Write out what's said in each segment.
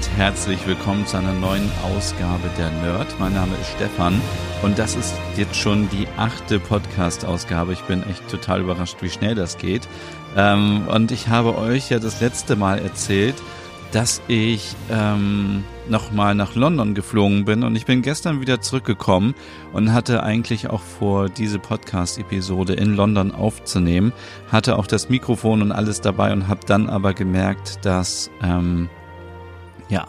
Und herzlich willkommen zu einer neuen Ausgabe der Nerd. Mein Name ist Stefan und das ist jetzt schon die achte Podcast-Ausgabe. Ich bin echt total überrascht, wie schnell das geht. Ähm, und ich habe euch ja das letzte Mal erzählt, dass ich ähm, nochmal nach London geflogen bin und ich bin gestern wieder zurückgekommen und hatte eigentlich auch vor, diese Podcast-Episode in London aufzunehmen, hatte auch das Mikrofon und alles dabei und habe dann aber gemerkt, dass ähm, ja,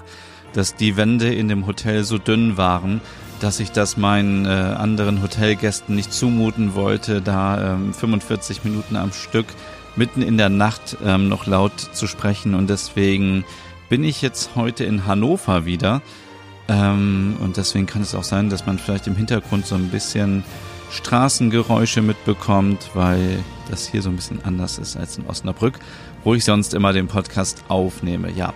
dass die Wände in dem Hotel so dünn waren, dass ich das meinen äh, anderen Hotelgästen nicht zumuten wollte, da ähm, 45 Minuten am Stück mitten in der Nacht ähm, noch laut zu sprechen. Und deswegen bin ich jetzt heute in Hannover wieder. Ähm, und deswegen kann es auch sein, dass man vielleicht im Hintergrund so ein bisschen Straßengeräusche mitbekommt, weil das hier so ein bisschen anders ist als in Osnabrück, wo ich sonst immer den Podcast aufnehme. Ja,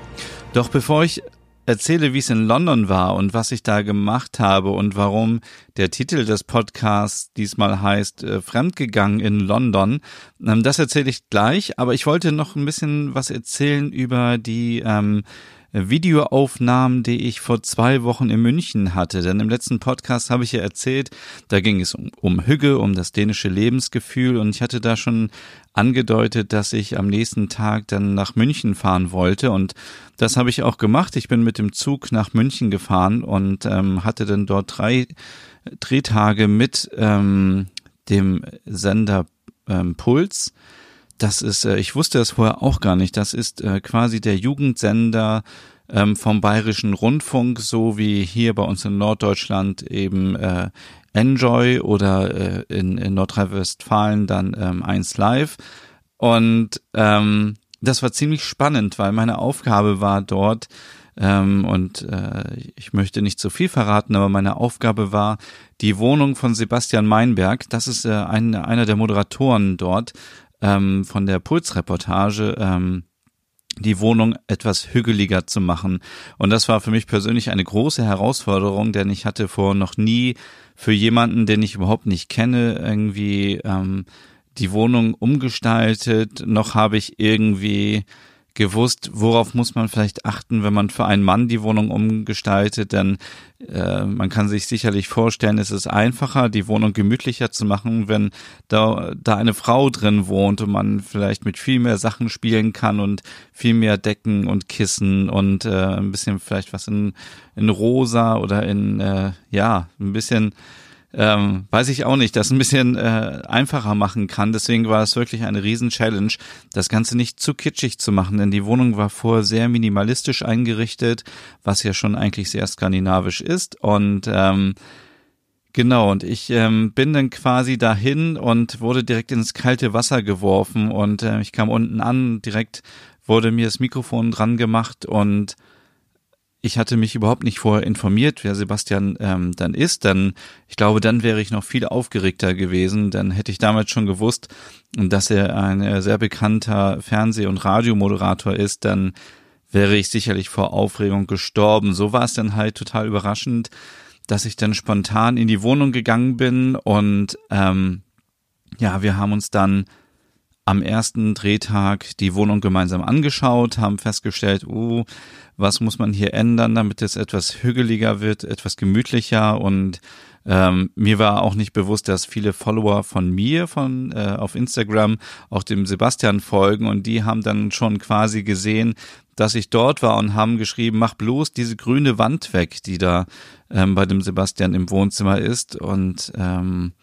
doch bevor ich erzähle, wie es in London war und was ich da gemacht habe und warum der Titel des Podcasts diesmal heißt äh, Fremdgegangen in London. Ähm, das erzähle ich gleich, aber ich wollte noch ein bisschen was erzählen über die ähm, Videoaufnahmen, die ich vor zwei Wochen in München hatte. Denn im letzten Podcast habe ich ja erzählt, da ging es um, um Hügge, um das dänische Lebensgefühl und ich hatte da schon angedeutet, dass ich am nächsten Tag dann nach München fahren wollte und das habe ich auch gemacht. Ich bin mit dem Zug nach München gefahren und ähm, hatte dann dort drei Drehtage mit ähm, dem Sender ähm, Puls das ist, äh, ich wusste das vorher auch gar nicht. Das ist äh, quasi der Jugendsender ähm, vom Bayerischen Rundfunk, so wie hier bei uns in Norddeutschland eben äh, Enjoy oder äh, in, in Nordrhein-Westfalen dann ähm, 1 Live. Und ähm, das war ziemlich spannend, weil meine Aufgabe war dort, ähm, und äh, ich möchte nicht zu viel verraten, aber meine Aufgabe war, die Wohnung von Sebastian Meinberg, das ist äh, ein, einer der Moderatoren dort, ähm, von der Pulsreportage ähm, die Wohnung etwas hügeliger zu machen. Und das war für mich persönlich eine große Herausforderung, denn ich hatte vor noch nie für jemanden, den ich überhaupt nicht kenne, irgendwie ähm, die Wohnung umgestaltet, noch habe ich irgendwie gewusst, worauf muss man vielleicht achten, wenn man für einen Mann die Wohnung umgestaltet, denn äh, man kann sich sicherlich vorstellen, es ist einfacher, die Wohnung gemütlicher zu machen, wenn da, da eine Frau drin wohnt und man vielleicht mit viel mehr Sachen spielen kann und viel mehr Decken und Kissen und äh, ein bisschen vielleicht was in, in rosa oder in, äh, ja, ein bisschen ähm, weiß ich auch nicht, das ein bisschen äh, einfacher machen kann. Deswegen war es wirklich eine Riesen-Challenge, das Ganze nicht zu kitschig zu machen, denn die Wohnung war vorher sehr minimalistisch eingerichtet, was ja schon eigentlich sehr skandinavisch ist. Und ähm, Genau, und ich ähm, bin dann quasi dahin und wurde direkt ins kalte Wasser geworfen und äh, ich kam unten an, direkt wurde mir das Mikrofon dran gemacht und ich hatte mich überhaupt nicht vorher informiert, wer Sebastian ähm, dann ist, dann ich glaube, dann wäre ich noch viel aufgeregter gewesen. Dann hätte ich damals schon gewusst, dass er ein äh, sehr bekannter Fernseh- und Radiomoderator ist, dann wäre ich sicherlich vor Aufregung gestorben. So war es dann halt total überraschend, dass ich dann spontan in die Wohnung gegangen bin und ähm, ja, wir haben uns dann am ersten Drehtag die Wohnung gemeinsam angeschaut, haben festgestellt, uh, was muss man hier ändern, damit es etwas hügeliger wird, etwas gemütlicher. Und ähm, mir war auch nicht bewusst, dass viele Follower von mir von äh, auf Instagram auch dem Sebastian folgen. Und die haben dann schon quasi gesehen, dass ich dort war und haben geschrieben, mach bloß diese grüne Wand weg, die da ähm, bei dem Sebastian im Wohnzimmer ist. Und ähm,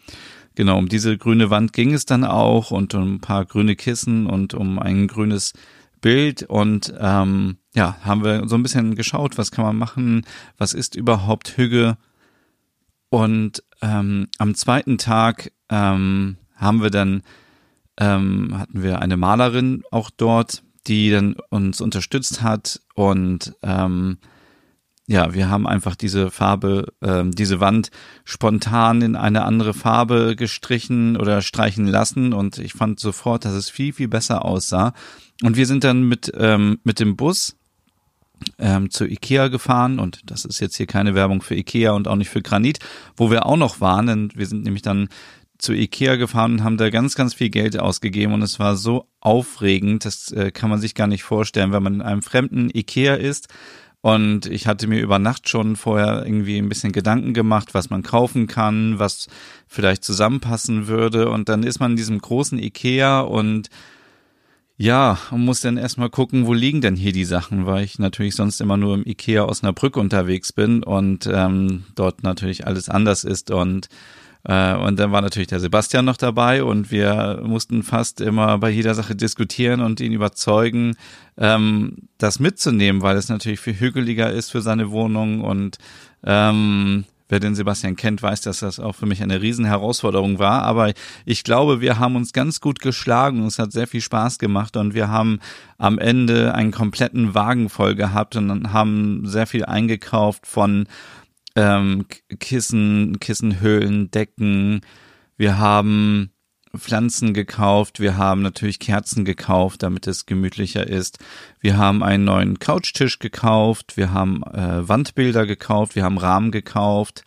genau um diese grüne Wand ging es dann auch und um ein paar grüne Kissen und um ein grünes Bild und ähm, ja, haben wir so ein bisschen geschaut, was kann man machen, was ist überhaupt Hüge. Und ähm, am zweiten Tag ähm, haben wir dann, ähm, hatten wir eine Malerin auch dort, die dann uns unterstützt hat und ähm, ja, wir haben einfach diese Farbe, ähm, diese Wand spontan in eine andere Farbe gestrichen oder streichen lassen und ich fand sofort, dass es viel, viel besser aussah. Und wir sind dann mit, ähm, mit dem Bus ähm, zu Ikea gefahren und das ist jetzt hier keine Werbung für Ikea und auch nicht für Granit, wo wir auch noch waren, denn wir sind nämlich dann zu Ikea gefahren und haben da ganz, ganz viel Geld ausgegeben und es war so aufregend, das äh, kann man sich gar nicht vorstellen, wenn man in einem fremden Ikea ist und ich hatte mir über Nacht schon vorher irgendwie ein bisschen Gedanken gemacht, was man kaufen kann, was vielleicht zusammenpassen würde. Und dann ist man in diesem großen Ikea und ja, man muss dann erstmal gucken, wo liegen denn hier die Sachen, weil ich natürlich sonst immer nur im Ikea Osnabrück unterwegs bin und ähm, dort natürlich alles anders ist. Und und dann war natürlich der Sebastian noch dabei und wir mussten fast immer bei jeder Sache diskutieren und ihn überzeugen, ähm, das mitzunehmen, weil es natürlich viel hügeliger ist für seine Wohnung und ähm, Wer den Sebastian kennt, weiß, dass das auch für mich eine Riesenherausforderung war. Aber ich glaube, wir haben uns ganz gut geschlagen. und Es hat sehr viel Spaß gemacht und wir haben am Ende einen kompletten Wagen voll gehabt und haben sehr viel eingekauft von ähm, Kissen, Kissenhöhlen, Decken. Wir haben Pflanzen gekauft, wir haben natürlich Kerzen gekauft, damit es gemütlicher ist. Wir haben einen neuen Couchtisch gekauft, wir haben äh, Wandbilder gekauft, wir haben Rahmen gekauft.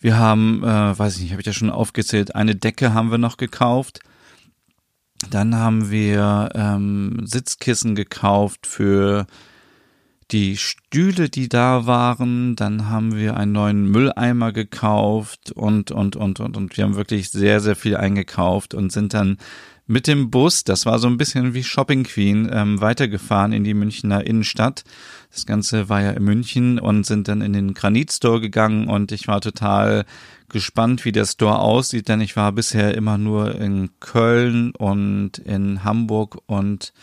Wir haben, äh, weiß ich nicht, habe ich ja schon aufgezählt, eine Decke haben wir noch gekauft. Dann haben wir ähm, Sitzkissen gekauft für die Stühle, die da waren. Dann haben wir einen neuen Mülleimer gekauft und, und, und, und, und wir haben wirklich sehr, sehr viel eingekauft und sind dann mit dem Bus, das war so ein bisschen wie Shopping Queen, ähm, weitergefahren in die Münchner Innenstadt. Das Ganze war ja in München und sind dann in den Granit Store gegangen und ich war total gespannt, wie der Store aussieht, denn ich war bisher immer nur in Köln und in Hamburg und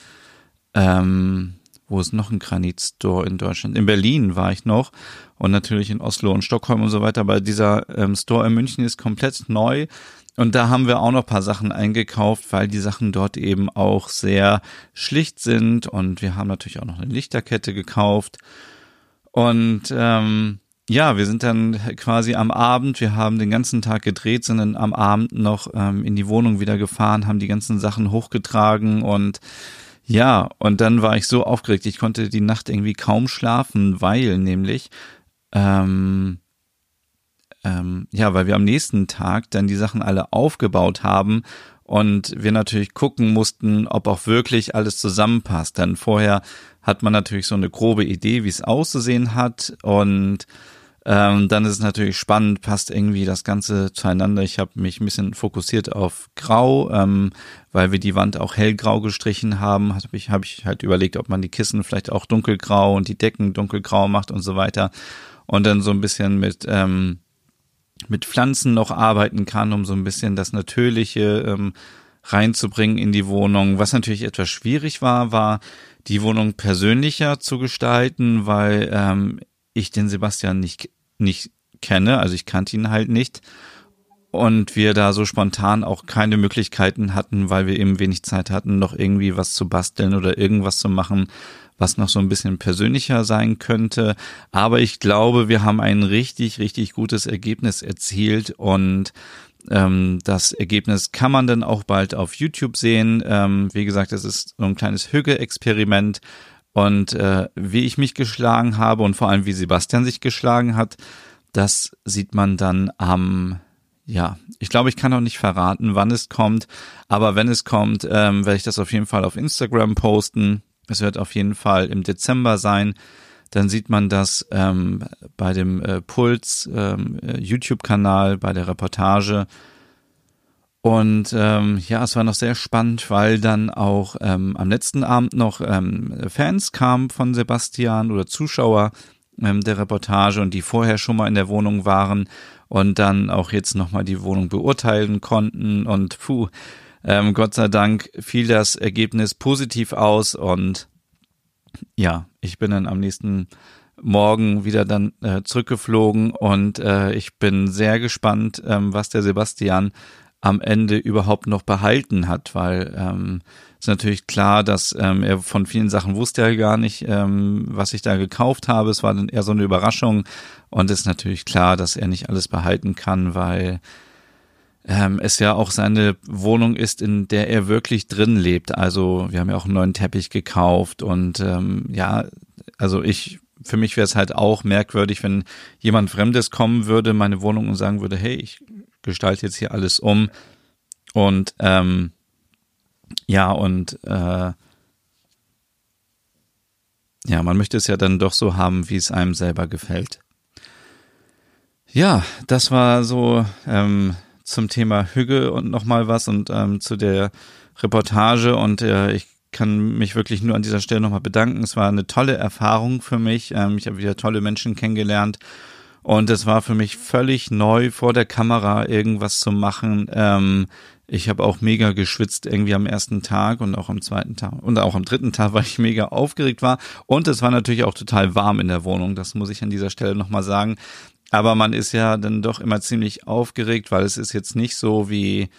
ähm, wo ist noch ein Granit-Store in Deutschland? In Berlin war ich noch und natürlich in Oslo und Stockholm und so weiter. Aber dieser ähm, Store in München ist komplett neu. Und da haben wir auch noch paar Sachen eingekauft, weil die Sachen dort eben auch sehr schlicht sind. Und wir haben natürlich auch noch eine Lichterkette gekauft. Und ähm, ja, wir sind dann quasi am Abend, wir haben den ganzen Tag gedreht, sind dann am Abend noch ähm, in die Wohnung wieder gefahren, haben die ganzen Sachen hochgetragen und ja, und dann war ich so aufgeregt, ich konnte die Nacht irgendwie kaum schlafen, weil nämlich, ähm, ähm, ja, weil wir am nächsten Tag dann die Sachen alle aufgebaut haben und wir natürlich gucken mussten, ob auch wirklich alles zusammenpasst. Denn vorher hat man natürlich so eine grobe Idee, wie es auszusehen hat und ähm, dann ist es natürlich spannend, passt irgendwie das Ganze zueinander. Ich habe mich ein bisschen fokussiert auf Grau, ähm, weil wir die Wand auch hellgrau gestrichen haben. Habe ich, hab ich halt überlegt, ob man die Kissen vielleicht auch dunkelgrau und die Decken dunkelgrau macht und so weiter. Und dann so ein bisschen mit, ähm, mit Pflanzen noch arbeiten kann, um so ein bisschen das Natürliche ähm, reinzubringen in die Wohnung. Was natürlich etwas schwierig war, war die Wohnung persönlicher zu gestalten, weil ähm, ich den Sebastian nicht, nicht kenne, also ich kannte ihn halt nicht. Und wir da so spontan auch keine Möglichkeiten hatten, weil wir eben wenig Zeit hatten, noch irgendwie was zu basteln oder irgendwas zu machen, was noch so ein bisschen persönlicher sein könnte. Aber ich glaube, wir haben ein richtig, richtig gutes Ergebnis erzielt und ähm, das Ergebnis kann man dann auch bald auf YouTube sehen. Ähm, wie gesagt, es ist so ein kleines Hüge-Experiment und äh, wie ich mich geschlagen habe und vor allem wie Sebastian sich geschlagen hat, das sieht man dann am, ja, ich glaube, ich kann auch nicht verraten, wann es kommt, aber wenn es kommt, ähm, werde ich das auf jeden Fall auf Instagram posten. Es wird auf jeden Fall im Dezember sein. Dann sieht man das ähm, bei dem äh, Puls ähm, äh, YouTube-Kanal, bei der Reportage und ähm, ja, es war noch sehr spannend, weil dann auch ähm, am letzten Abend noch ähm, Fans kamen von Sebastian oder Zuschauer ähm, der Reportage und die vorher schon mal in der Wohnung waren und dann auch jetzt nochmal die Wohnung beurteilen konnten. Und puh, ähm, Gott sei Dank fiel das Ergebnis positiv aus und ja, ich bin dann am nächsten Morgen wieder dann äh, zurückgeflogen und äh, ich bin sehr gespannt, ähm, was der Sebastian am Ende überhaupt noch behalten hat, weil ähm, ist natürlich klar, dass ähm, er von vielen Sachen wusste er gar nicht, ähm, was ich da gekauft habe. Es war dann eher so eine Überraschung und ist natürlich klar, dass er nicht alles behalten kann, weil ähm, es ja auch seine Wohnung ist, in der er wirklich drin lebt. Also wir haben ja auch einen neuen Teppich gekauft und ähm, ja, also ich für mich wäre es halt auch merkwürdig, wenn jemand Fremdes kommen würde, meine Wohnung und sagen würde, hey, ich gestalte jetzt hier alles um. Und ähm, ja, und äh, ja, man möchte es ja dann doch so haben, wie es einem selber gefällt. Ja, das war so ähm, zum Thema Hüge und nochmal was und ähm, zu der Reportage und äh, ich kann mich wirklich nur an dieser Stelle nochmal bedanken. Es war eine tolle Erfahrung für mich. Ähm, ich habe wieder tolle Menschen kennengelernt und es war für mich völlig neu, vor der Kamera irgendwas zu machen. Ähm, ich habe auch mega geschwitzt irgendwie am ersten Tag und auch am zweiten Tag und auch am dritten Tag, weil ich mega aufgeregt war. Und es war natürlich auch total warm in der Wohnung. Das muss ich an dieser Stelle nochmal sagen. Aber man ist ja dann doch immer ziemlich aufgeregt, weil es ist jetzt nicht so wie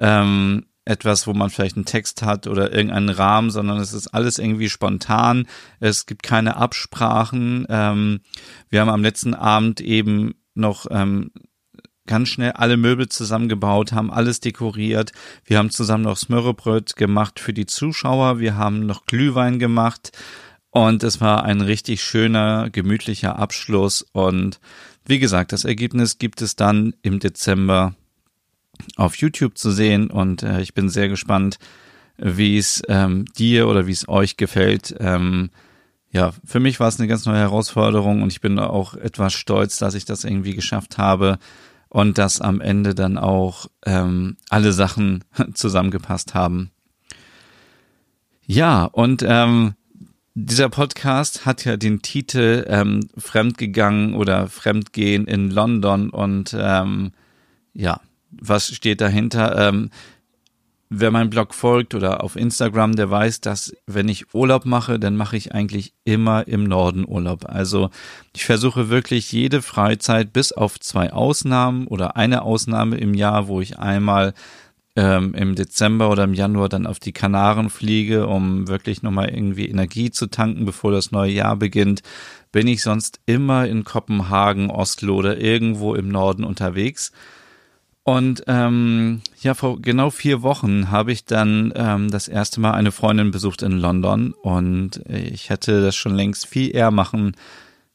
ähm, etwas, wo man vielleicht einen Text hat oder irgendeinen Rahmen, sondern es ist alles irgendwie spontan. Es gibt keine Absprachen. Ähm, wir haben am letzten Abend eben noch ähm, ganz schnell alle Möbel zusammengebaut, haben alles dekoriert. Wir haben zusammen noch Smörrebröt gemacht für die Zuschauer. Wir haben noch Glühwein gemacht. Und es war ein richtig schöner, gemütlicher Abschluss. Und wie gesagt, das Ergebnis gibt es dann im Dezember auf YouTube zu sehen und äh, ich bin sehr gespannt, wie es ähm, dir oder wie es euch gefällt. Ähm, ja, für mich war es eine ganz neue Herausforderung und ich bin auch etwas stolz, dass ich das irgendwie geschafft habe und dass am Ende dann auch ähm, alle Sachen zusammengepasst haben. Ja, und ähm, dieser Podcast hat ja den Titel ähm, Fremdgegangen oder Fremdgehen in London und ähm, ja, was steht dahinter? Ähm, wer meinem Blog folgt oder auf Instagram, der weiß, dass wenn ich Urlaub mache, dann mache ich eigentlich immer im Norden Urlaub. Also ich versuche wirklich jede Freizeit bis auf zwei Ausnahmen oder eine Ausnahme im Jahr, wo ich einmal ähm, im Dezember oder im Januar dann auf die Kanaren fliege, um wirklich nochmal irgendwie Energie zu tanken, bevor das neue Jahr beginnt, bin ich sonst immer in Kopenhagen, Oslo oder irgendwo im Norden unterwegs. Und ähm, ja, vor genau vier Wochen habe ich dann ähm, das erste Mal eine Freundin besucht in London und ich hätte das schon längst viel eher machen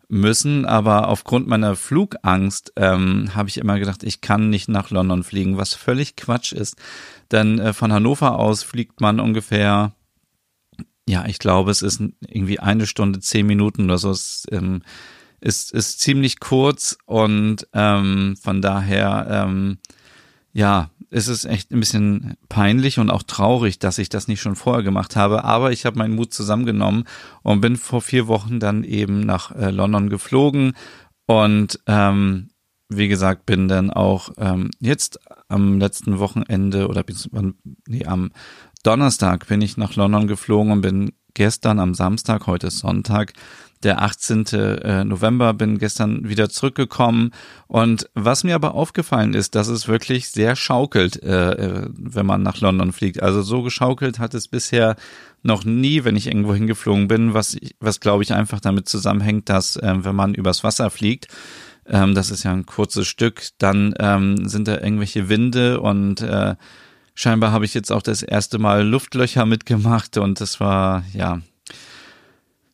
müssen, aber aufgrund meiner Flugangst ähm, habe ich immer gedacht, ich kann nicht nach London fliegen, was völlig Quatsch ist. Denn äh, von Hannover aus fliegt man ungefähr, ja, ich glaube, es ist irgendwie eine Stunde, zehn Minuten oder so. Es, ähm, ist, ist ziemlich kurz und ähm, von daher ähm, ja, es ist echt ein bisschen peinlich und auch traurig, dass ich das nicht schon vorher gemacht habe. Aber ich habe meinen Mut zusammengenommen und bin vor vier Wochen dann eben nach äh, London geflogen und ähm, wie gesagt, bin dann auch ähm, jetzt am letzten Wochenende oder bis, nee, am Donnerstag bin ich nach London geflogen und bin gestern am Samstag, heute ist Sonntag, der 18. Äh, November, bin gestern wieder zurückgekommen. Und was mir aber aufgefallen ist, dass es wirklich sehr schaukelt, äh, äh, wenn man nach London fliegt. Also so geschaukelt hat es bisher noch nie, wenn ich irgendwo hingeflogen bin, was, was glaube ich einfach damit zusammenhängt, dass äh, wenn man übers Wasser fliegt, ähm, das ist ja ein kurzes Stück, dann ähm, sind da irgendwelche Winde und scheinbar habe ich jetzt auch das erste Mal Luftlöcher mitgemacht und das war, ja,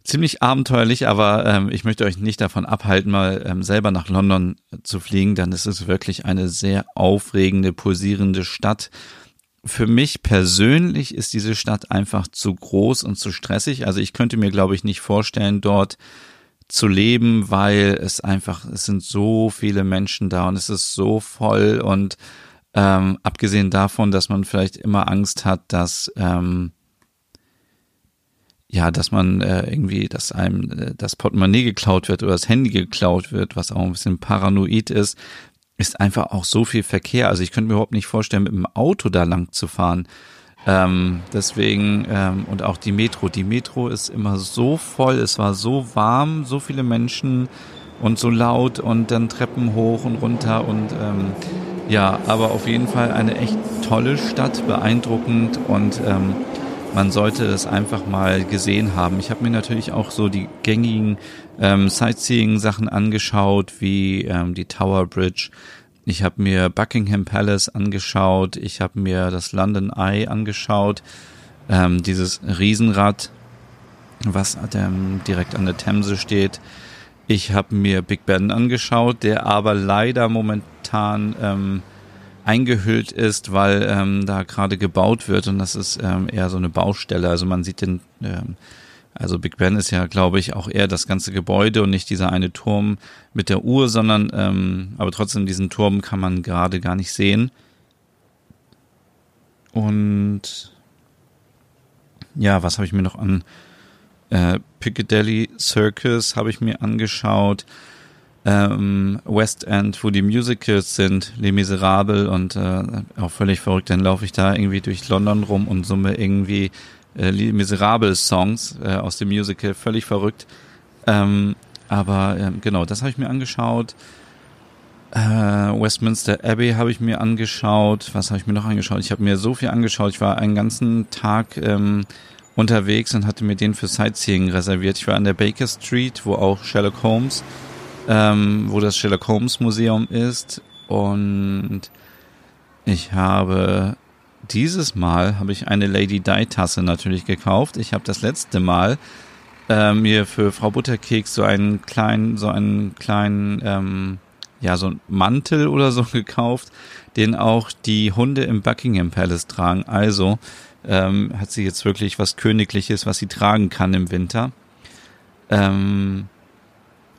ziemlich abenteuerlich, aber ähm, ich möchte euch nicht davon abhalten, mal ähm, selber nach London zu fliegen, denn es ist wirklich eine sehr aufregende, pulsierende Stadt. Für mich persönlich ist diese Stadt einfach zu groß und zu stressig. Also ich könnte mir, glaube ich, nicht vorstellen, dort zu leben, weil es einfach, es sind so viele Menschen da und es ist so voll und ähm, abgesehen davon, dass man vielleicht immer Angst hat, dass ähm, ja, dass man äh, irgendwie, dass einem äh, das Portemonnaie geklaut wird oder das Handy geklaut wird, was auch ein bisschen paranoid ist, ist einfach auch so viel Verkehr. Also ich könnte mir überhaupt nicht vorstellen, mit dem Auto da lang zu fahren. Ähm, deswegen, ähm, und auch die Metro. Die Metro ist immer so voll, es war so warm, so viele Menschen und so laut und dann Treppen hoch und runter und ähm, ja, aber auf jeden Fall eine echt tolle Stadt, beeindruckend und ähm, man sollte es einfach mal gesehen haben. Ich habe mir natürlich auch so die gängigen ähm, Sightseeing-Sachen angeschaut, wie ähm, die Tower Bridge, ich habe mir Buckingham Palace angeschaut, ich habe mir das London Eye angeschaut, ähm, dieses Riesenrad, was ähm, direkt an der Themse steht. Ich habe mir Big Ben angeschaut, der aber leider momentan ähm, eingehüllt ist, weil ähm, da gerade gebaut wird und das ist ähm, eher so eine Baustelle. Also man sieht den ähm, also Big Ben ist ja, glaube ich, auch eher das ganze Gebäude und nicht dieser eine Turm mit der Uhr, sondern ähm, aber trotzdem diesen Turm kann man gerade gar nicht sehen. Und ja, was habe ich mir noch an äh, Piccadilly Circus habe ich mir angeschaut. Ähm, West End, wo die Musicals sind, Les Miserables und äh, auch völlig verrückt, dann laufe ich da irgendwie durch London rum und summe irgendwie äh, Miserables Songs äh, aus dem Musical, völlig verrückt. Ähm, aber ähm, genau, das habe ich mir angeschaut. Äh, Westminster Abbey habe ich mir angeschaut. Was habe ich mir noch angeschaut? Ich habe mir so viel angeschaut. Ich war einen ganzen Tag ähm, unterwegs und hatte mir den für Sightseeing reserviert. Ich war an der Baker Street, wo auch Sherlock Holmes, ähm, wo das Sherlock Holmes Museum ist. Und ich habe dieses Mal habe ich eine Lady Di Tasse natürlich gekauft. Ich habe das letzte Mal äh, mir für Frau Butterkeks so einen kleinen, so einen kleinen, ähm, ja, so einen Mantel oder so gekauft, den auch die Hunde im Buckingham Palace tragen. Also ähm, hat sie jetzt wirklich was Königliches, was sie tragen kann im Winter. Ähm,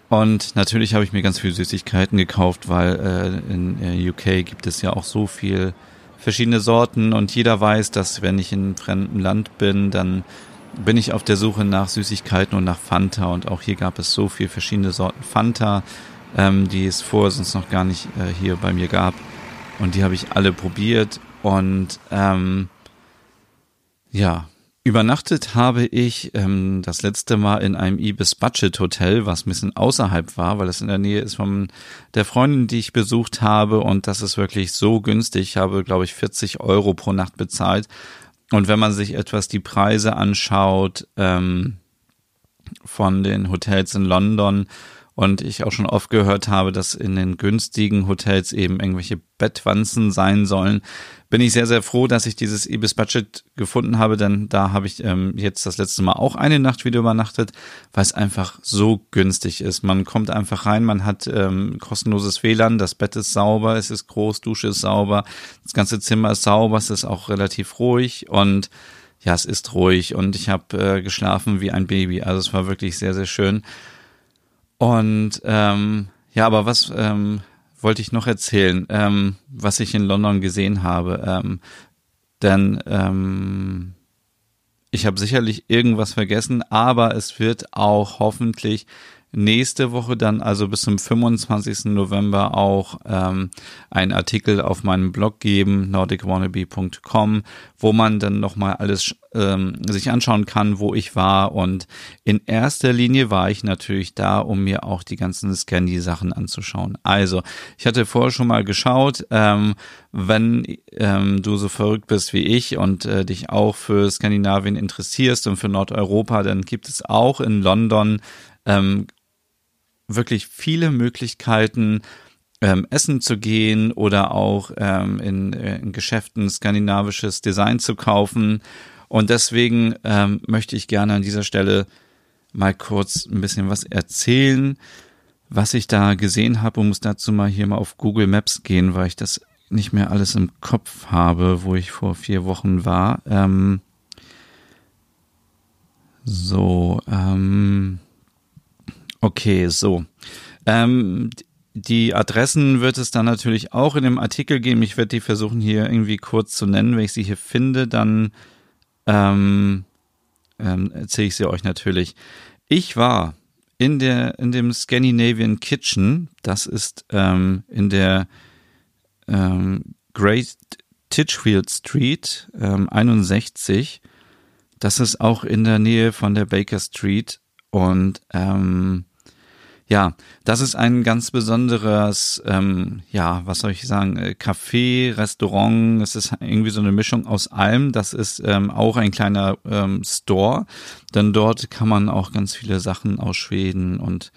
und natürlich habe ich mir ganz viel Süßigkeiten gekauft, weil äh, in äh, UK gibt es ja auch so viel verschiedene Sorten. Und jeder weiß, dass wenn ich in einem fremden Land bin, dann bin ich auf der Suche nach Süßigkeiten und nach Fanta. Und auch hier gab es so viel verschiedene Sorten Fanta, ähm, die es vorher sonst noch gar nicht äh, hier bei mir gab. Und die habe ich alle probiert. Und ähm, ja, Übernachtet habe ich ähm, das letzte Mal in einem Ibis Budget Hotel, was ein bisschen außerhalb war, weil es in der Nähe ist von der Freundin, die ich besucht habe und das ist wirklich so günstig. Ich habe, glaube ich, 40 Euro pro Nacht bezahlt. Und wenn man sich etwas die Preise anschaut ähm, von den Hotels in London, und ich auch schon oft gehört habe, dass in den günstigen Hotels eben irgendwelche Bettwanzen sein sollen, bin ich sehr, sehr froh, dass ich dieses Ibis Budget gefunden habe, denn da habe ich ähm, jetzt das letzte Mal auch eine Nacht wieder übernachtet, weil es einfach so günstig ist. Man kommt einfach rein, man hat ähm, kostenloses WLAN, das Bett ist sauber, es ist groß, Dusche ist sauber, das ganze Zimmer ist sauber, es ist auch relativ ruhig und ja, es ist ruhig und ich habe äh, geschlafen wie ein Baby. Also es war wirklich sehr, sehr schön. Und ähm, ja, aber was ähm, wollte ich noch erzählen, ähm, was ich in London gesehen habe? Ähm, denn ähm, ich habe sicherlich irgendwas vergessen, aber es wird auch hoffentlich nächste Woche dann, also bis zum 25. November, auch ähm, einen Artikel auf meinem Blog geben, nordicwannabe.com, wo man dann nochmal alles ähm, sich anschauen kann, wo ich war. Und in erster Linie war ich natürlich da, um mir auch die ganzen Scandy-Sachen anzuschauen. Also, ich hatte vorher schon mal geschaut, ähm, wenn ähm, du so verrückt bist wie ich und äh, dich auch für Skandinavien interessierst und für Nordeuropa, dann gibt es auch in London ähm, wirklich viele Möglichkeiten, ähm, essen zu gehen oder auch ähm, in, äh, in Geschäften skandinavisches Design zu kaufen. Und deswegen ähm, möchte ich gerne an dieser Stelle mal kurz ein bisschen was erzählen, was ich da gesehen habe und muss dazu mal hier mal auf Google Maps gehen, weil ich das nicht mehr alles im Kopf habe, wo ich vor vier Wochen war. Ähm, so, ähm, Okay, so. Ähm, die Adressen wird es dann natürlich auch in dem Artikel geben. Ich werde die versuchen hier irgendwie kurz zu nennen. Wenn ich sie hier finde, dann ähm, ähm, erzähle ich sie euch natürlich. Ich war in der in dem Scandinavian Kitchen. Das ist ähm, in der ähm, Great Titchfield Street ähm, 61. Das ist auch in der Nähe von der Baker Street und ähm, ja, das ist ein ganz besonderes, ähm, ja, was soll ich sagen, äh, Café, Restaurant. Es ist irgendwie so eine Mischung aus allem. Das ist ähm, auch ein kleiner ähm, Store, denn dort kann man auch ganz viele Sachen aus Schweden und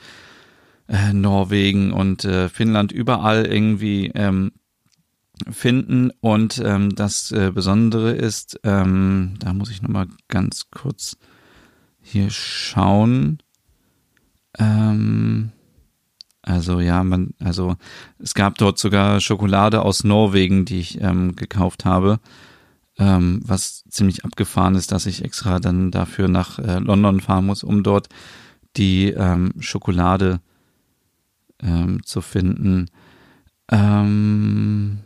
äh, Norwegen und äh, Finnland überall irgendwie ähm, finden. Und ähm, das äh, Besondere ist, ähm, da muss ich nochmal ganz kurz hier schauen. Ähm, also ja, man, also es gab dort sogar Schokolade aus Norwegen, die ich ähm, gekauft habe. Ähm, was ziemlich abgefahren ist, dass ich extra dann dafür nach äh, London fahren muss, um dort die ähm, Schokolade ähm, zu finden. Ähm,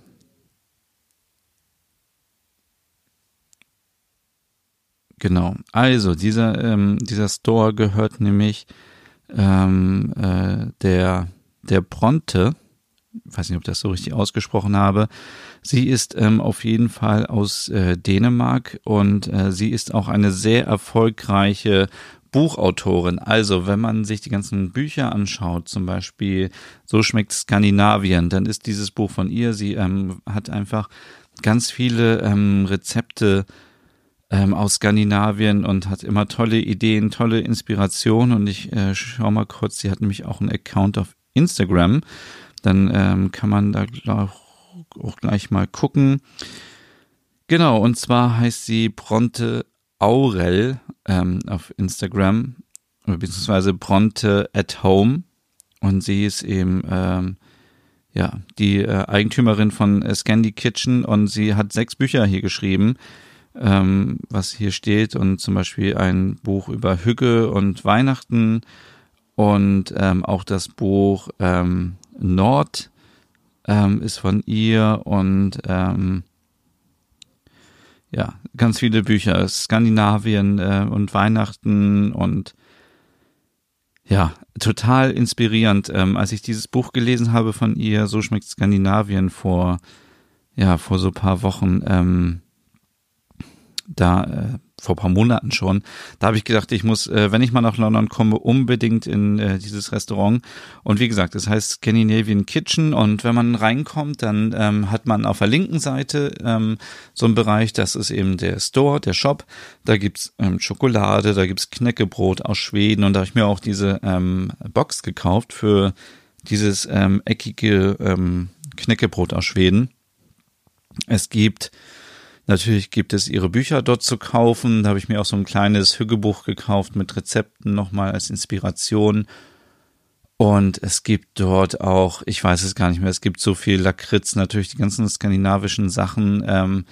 genau. Also dieser ähm, dieser Store gehört nämlich ähm, äh, der, der Bronte, ich weiß nicht, ob ich das so richtig ausgesprochen habe, sie ist ähm, auf jeden Fall aus äh, Dänemark und äh, sie ist auch eine sehr erfolgreiche Buchautorin. Also, wenn man sich die ganzen Bücher anschaut, zum Beispiel So schmeckt Skandinavien, dann ist dieses Buch von ihr. Sie ähm, hat einfach ganz viele ähm, Rezepte ähm, aus Skandinavien und hat immer tolle Ideen, tolle Inspirationen. Und ich äh, schau mal kurz, sie hat nämlich auch einen Account auf Instagram. Dann ähm, kann man da auch gleich mal gucken. Genau, und zwar heißt sie Bronte Aurel ähm, auf Instagram, beziehungsweise Bronte at Home. Und sie ist eben ähm, ja die äh, Eigentümerin von äh, Scandi Kitchen und sie hat sechs Bücher hier geschrieben ähm, was hier steht und zum Beispiel ein Buch über Hügge und Weihnachten und ähm, auch das Buch ähm, Nord ähm, ist von ihr und ähm, ja, ganz viele Bücher, Skandinavien äh, und Weihnachten und ja, total inspirierend. Ähm, als ich dieses Buch gelesen habe von ihr, So schmeckt Skandinavien vor, ja, vor so paar Wochen, ähm, da äh, vor paar Monaten schon. Da habe ich gedacht, ich muss, äh, wenn ich mal nach London komme, unbedingt in äh, dieses Restaurant. Und wie gesagt, das heißt Scandinavian Kitchen. Und wenn man reinkommt, dann ähm, hat man auf der linken Seite ähm, so einen Bereich, das ist eben der Store, der Shop. Da gibt's ähm, Schokolade, da gibt's Knäckebrot aus Schweden. Und da habe ich mir auch diese ähm, Box gekauft für dieses ähm, eckige ähm, Knäckebrot aus Schweden. Es gibt Natürlich gibt es ihre Bücher dort zu kaufen. Da habe ich mir auch so ein kleines Hüggebuch gekauft mit Rezepten nochmal als Inspiration. Und es gibt dort auch, ich weiß es gar nicht mehr, es gibt so viel Lakritz, natürlich die ganzen skandinavischen Sachen, ähm,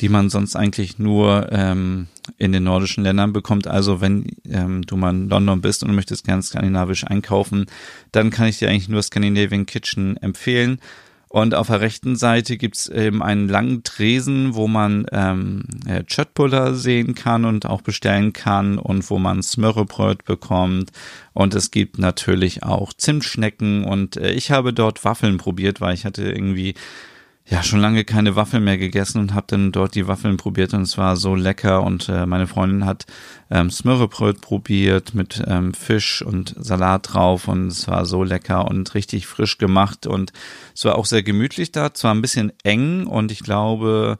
die man sonst eigentlich nur ähm, in den nordischen Ländern bekommt. Also wenn ähm, du mal in London bist und möchtest gern skandinavisch einkaufen, dann kann ich dir eigentlich nur Scandinavian Kitchen empfehlen. Und auf der rechten Seite gibt's eben einen langen Tresen, wo man ähm, Chöttbuller sehen kann und auch bestellen kann und wo man Smörrebröt bekommt. Und es gibt natürlich auch Zimtschnecken und äh, ich habe dort Waffeln probiert, weil ich hatte irgendwie ja schon lange keine Waffeln mehr gegessen und habe dann dort die Waffeln probiert und es war so lecker und äh, meine Freundin hat ähm, Smörrebröt probiert mit ähm, Fisch und Salat drauf und es war so lecker und richtig frisch gemacht und es war auch sehr gemütlich da, zwar ein bisschen eng und ich glaube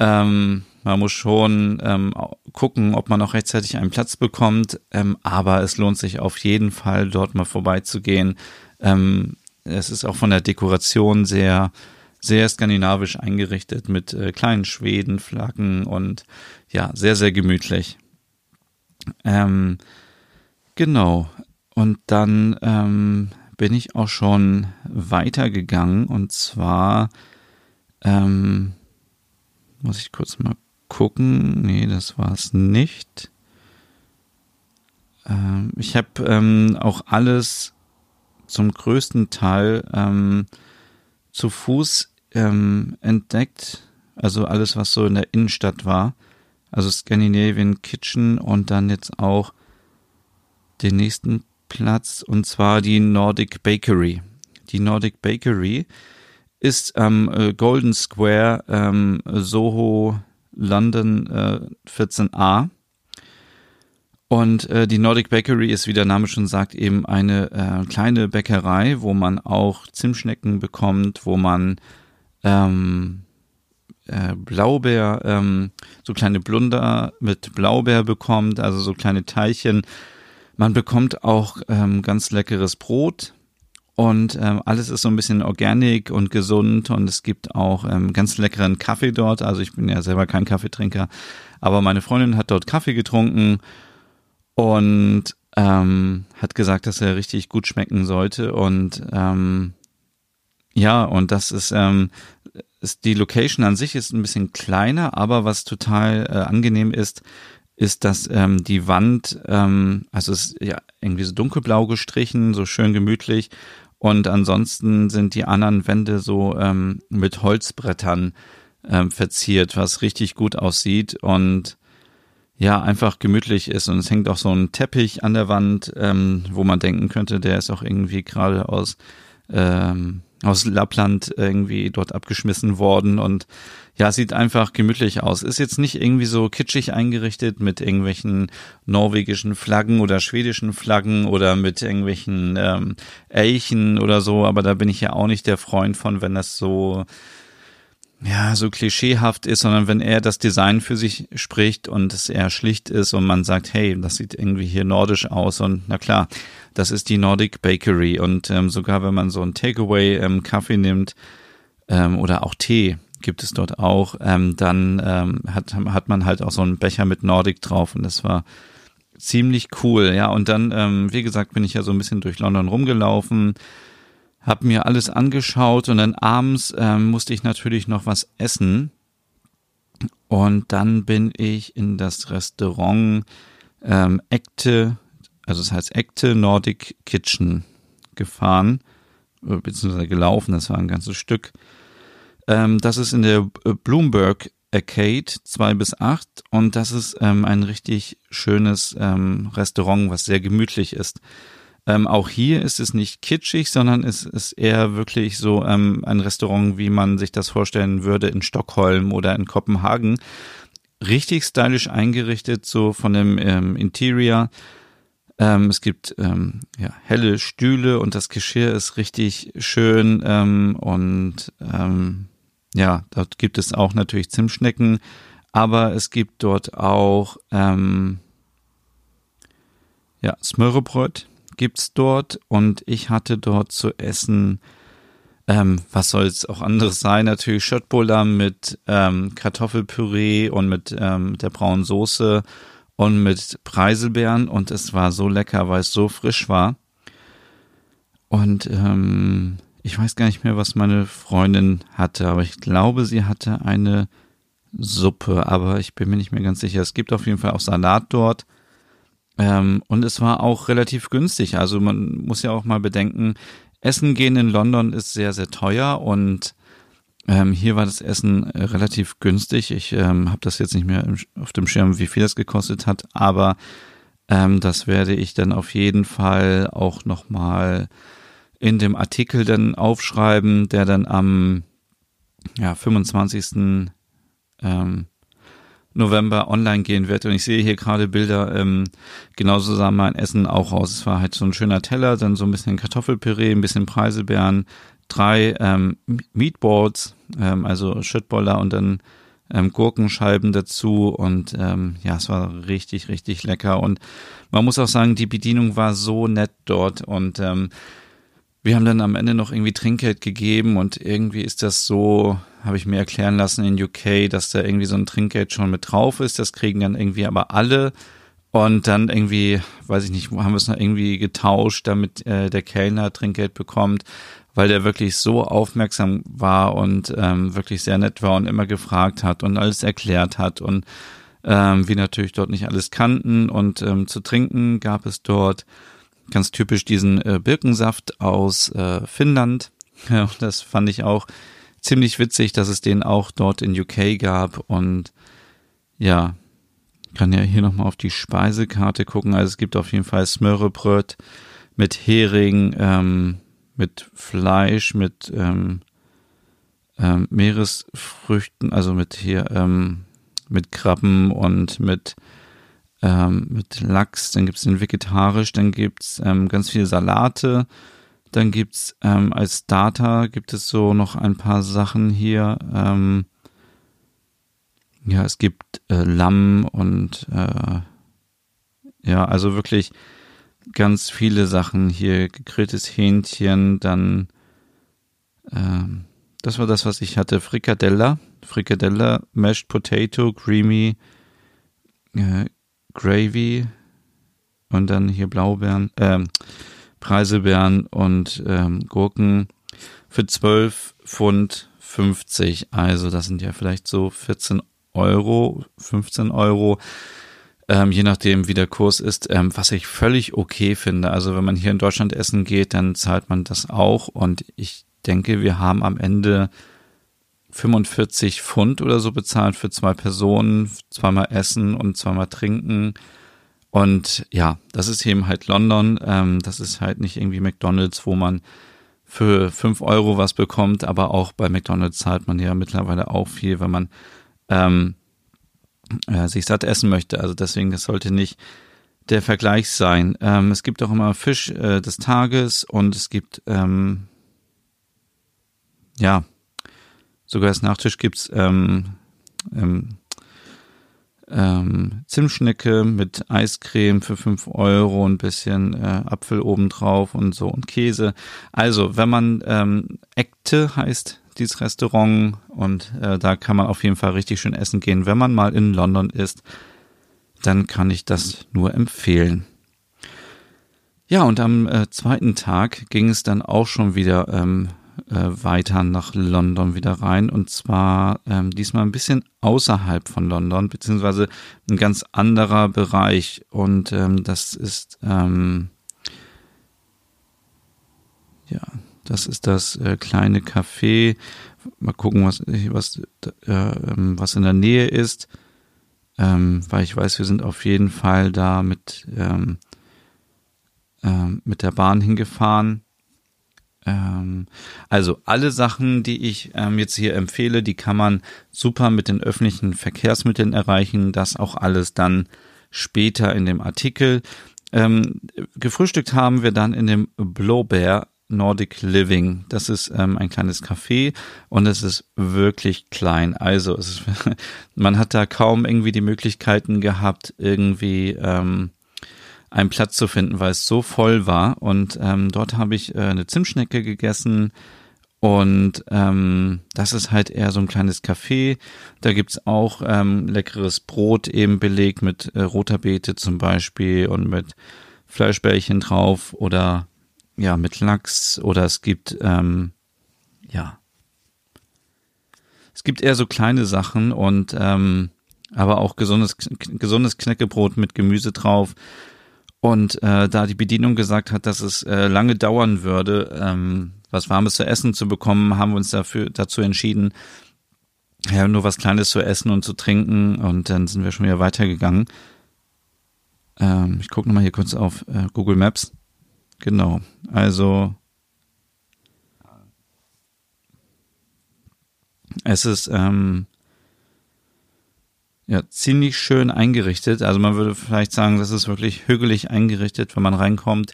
ähm, man muss schon ähm, gucken, ob man auch rechtzeitig einen Platz bekommt, ähm, aber es lohnt sich auf jeden Fall dort mal vorbeizugehen. Ähm, es ist auch von der Dekoration sehr sehr skandinavisch eingerichtet mit äh, kleinen Schwedenflaggen und ja, sehr, sehr gemütlich. Ähm, genau. Und dann ähm, bin ich auch schon weitergegangen und zwar ähm, muss ich kurz mal gucken. Nee, das war es nicht. Ähm, ich habe ähm, auch alles zum größten Teil ähm, zu Fuß ähm, entdeckt. Also alles, was so in der Innenstadt war. Also Scandinavian Kitchen und dann jetzt auch den nächsten Platz und zwar die Nordic Bakery. Die Nordic Bakery ist am äh, Golden Square ähm, Soho London äh, 14a. Und äh, die Nordic Bakery ist, wie der Name schon sagt, eben eine äh, kleine Bäckerei, wo man auch Zimtschnecken bekommt, wo man ähm, äh, Blaubeer, ähm, so kleine Blunder mit Blaubeer bekommt, also so kleine Teilchen. Man bekommt auch ähm, ganz leckeres Brot und ähm, alles ist so ein bisschen organic und gesund und es gibt auch ähm, ganz leckeren Kaffee dort. Also ich bin ja selber kein Kaffeetrinker, aber meine Freundin hat dort Kaffee getrunken und ähm, hat gesagt, dass er richtig gut schmecken sollte. Und ähm, ja, und das ist, ähm, ist die Location an sich ist ein bisschen kleiner, aber was total äh, angenehm ist, ist, dass ähm, die Wand, ähm, also ist ja irgendwie so dunkelblau gestrichen, so schön gemütlich. Und ansonsten sind die anderen Wände so ähm, mit Holzbrettern ähm, verziert, was richtig gut aussieht. Und ja einfach gemütlich ist und es hängt auch so ein Teppich an der Wand, ähm, wo man denken könnte, der ist auch irgendwie gerade aus ähm, aus Lappland irgendwie dort abgeschmissen worden und ja, sieht einfach gemütlich aus. Ist jetzt nicht irgendwie so kitschig eingerichtet mit irgendwelchen norwegischen Flaggen oder schwedischen Flaggen oder mit irgendwelchen ähm, Elchen oder so, aber da bin ich ja auch nicht der Freund von, wenn das so ja, so klischeehaft ist, sondern wenn er das Design für sich spricht und es eher schlicht ist und man sagt, hey, das sieht irgendwie hier nordisch aus und na klar, das ist die Nordic Bakery. Und ähm, sogar wenn man so ein Takeaway ähm, Kaffee nimmt ähm, oder auch Tee gibt es dort auch, ähm, dann ähm, hat, hat man halt auch so einen Becher mit Nordic drauf und das war ziemlich cool, ja und dann, ähm, wie gesagt, bin ich ja so ein bisschen durch London rumgelaufen, habe mir alles angeschaut und dann abends ähm, musste ich natürlich noch was essen. Und dann bin ich in das Restaurant ähm, Ekte, also das heißt Ekte Nordic Kitchen gefahren, äh, beziehungsweise gelaufen, das war ein ganzes Stück. Ähm, das ist in der Bloomberg Arcade 2 bis 8 und das ist ähm, ein richtig schönes ähm, Restaurant, was sehr gemütlich ist. Ähm, auch hier ist es nicht kitschig, sondern es ist eher wirklich so ähm, ein Restaurant, wie man sich das vorstellen würde in Stockholm oder in Kopenhagen. Richtig stylisch eingerichtet, so von dem ähm, Interior. Ähm, es gibt ähm, ja, helle Stühle und das Geschirr ist richtig schön ähm, und ähm, ja, dort gibt es auch natürlich Zimtschnecken, aber es gibt dort auch ähm, ja, Smörrebröt, gibt's dort und ich hatte dort zu essen, ähm, was soll es auch anderes sein, natürlich Schöttbuller mit ähm, Kartoffelpüree und mit ähm, der braunen Soße und mit Preiselbeeren und es war so lecker, weil es so frisch war. Und ähm, ich weiß gar nicht mehr, was meine Freundin hatte, aber ich glaube, sie hatte eine Suppe, aber ich bin mir nicht mehr ganz sicher. Es gibt auf jeden Fall auch Salat dort ähm, und es war auch relativ günstig. Also man muss ja auch mal bedenken, Essen gehen in London ist sehr, sehr teuer und ähm, hier war das Essen äh, relativ günstig. Ich ähm, habe das jetzt nicht mehr auf dem Schirm, wie viel das gekostet hat, aber ähm, das werde ich dann auf jeden Fall auch nochmal in dem Artikel dann aufschreiben, der dann am ja, 25. Ähm, November online gehen wird. Und ich sehe hier gerade Bilder, ähm, genauso sah mein Essen auch aus. Es war halt so ein schöner Teller, dann so ein bisschen Kartoffelpüree, ein bisschen Preiselbeeren, drei ähm, Meatballs, ähm, also Schüttboller und dann ähm, Gurkenscheiben dazu und ähm, ja, es war richtig, richtig lecker und man muss auch sagen, die Bedienung war so nett dort und ähm, wir haben dann am Ende noch irgendwie Trinkgeld gegeben und irgendwie ist das so, habe ich mir erklären lassen in UK, dass da irgendwie so ein Trinkgeld schon mit drauf ist. Das kriegen dann irgendwie aber alle. Und dann irgendwie, weiß ich nicht, haben wir es noch irgendwie getauscht, damit äh, der Kellner Trinkgeld bekommt, weil der wirklich so aufmerksam war und ähm, wirklich sehr nett war und immer gefragt hat und alles erklärt hat und ähm, wir natürlich dort nicht alles kannten und ähm, zu trinken gab es dort ganz typisch diesen äh, Birkensaft aus äh, Finnland. Ja, das fand ich auch ziemlich witzig, dass es den auch dort in UK gab und ja, kann ja hier nochmal auf die Speisekarte gucken. Also es gibt auf jeden Fall Smörrebröt mit Hering, ähm, mit Fleisch, mit ähm, ähm, Meeresfrüchten, also mit hier ähm, mit Krabben und mit ähm, mit Lachs, dann gibt's den vegetarisch, dann gibt's ähm, ganz viele Salate, dann gibt's ähm, als Starter gibt es so noch ein paar Sachen hier. Ähm, ja, es gibt äh, Lamm und äh, ja, also wirklich ganz viele Sachen hier. Gegrilltes Hähnchen, dann ähm, das war das, was ich hatte. Frikadella, Frikadella, Mashed Potato, Creamy, äh, Gravy und dann hier Blaubeeren, äh, Preiselbeeren und ähm, Gurken für 12 Pfund 50. Also das sind ja vielleicht so 14 Euro, 15 Euro, ähm, je nachdem wie der Kurs ist, ähm, was ich völlig okay finde. Also wenn man hier in Deutschland essen geht, dann zahlt man das auch und ich denke, wir haben am Ende 45 Pfund oder so bezahlt für zwei Personen, zweimal essen und zweimal trinken. Und ja, das ist eben halt London. Ähm, das ist halt nicht irgendwie McDonald's, wo man für fünf Euro was bekommt, aber auch bei McDonald's zahlt man ja mittlerweile auch viel, wenn man ähm, äh, sich satt essen möchte. Also deswegen, das sollte nicht der Vergleich sein. Ähm, es gibt auch immer Fisch äh, des Tages und es gibt ähm, ja sogar als Nachtisch gibt's ähm, ähm, ähm, Zimtschnecke mit Eiscreme für fünf Euro, ein bisschen äh, Apfel obendrauf und so und Käse. Also, wenn man ähm, Ekte heißt dieses Restaurant und äh, da kann man auf jeden Fall richtig schön essen gehen. Wenn man mal in London ist, dann kann ich das nur empfehlen. Ja, und am äh, zweiten Tag ging es dann auch schon wieder ähm, äh, weiter nach London wieder rein und zwar ähm, diesmal ein bisschen außerhalb von London, beziehungsweise ein ganz anderer Bereich und ähm, das ist ähm, ja das ist das äh, kleine Café. Mal gucken, was, was, äh, ähm, was in der Nähe ist. Ähm, weil ich weiß, wir sind auf jeden Fall da mit, ähm, ähm, mit der Bahn hingefahren. Ähm, also alle Sachen, die ich ähm, jetzt hier empfehle, die kann man super mit den öffentlichen Verkehrsmitteln erreichen. Das auch alles dann später in dem Artikel. Ähm, gefrühstückt haben wir dann in dem Blowbear Nordic Living. Das ist ähm, ein kleines Café und es ist wirklich klein. Also ist, man hat da kaum irgendwie die Möglichkeiten gehabt, irgendwie ähm, einen Platz zu finden, weil es so voll war. Und ähm, dort habe ich äh, eine Zimtschnecke gegessen. Und ähm, das ist halt eher so ein kleines Café. Da gibt's auch ähm, leckeres Brot eben belegt mit äh, roter Beete zum Beispiel und mit Fleischbällchen drauf oder ja, mit Lachs oder es gibt, ähm, ja, es gibt eher so kleine Sachen und ähm, aber auch gesundes, gesundes Knäckebrot mit Gemüse drauf. Und äh, da die Bedienung gesagt hat, dass es äh, lange dauern würde, ähm, was Warmes zu essen zu bekommen, haben wir uns dafür dazu entschieden, ja, nur was Kleines zu essen und zu trinken. Und dann sind wir schon wieder weitergegangen. Ähm, ich gucke nochmal hier kurz auf äh, Google Maps. Genau. Also es ist ähm, ja ziemlich schön eingerichtet. Also man würde vielleicht sagen, das ist wirklich hügelig eingerichtet, wenn man reinkommt.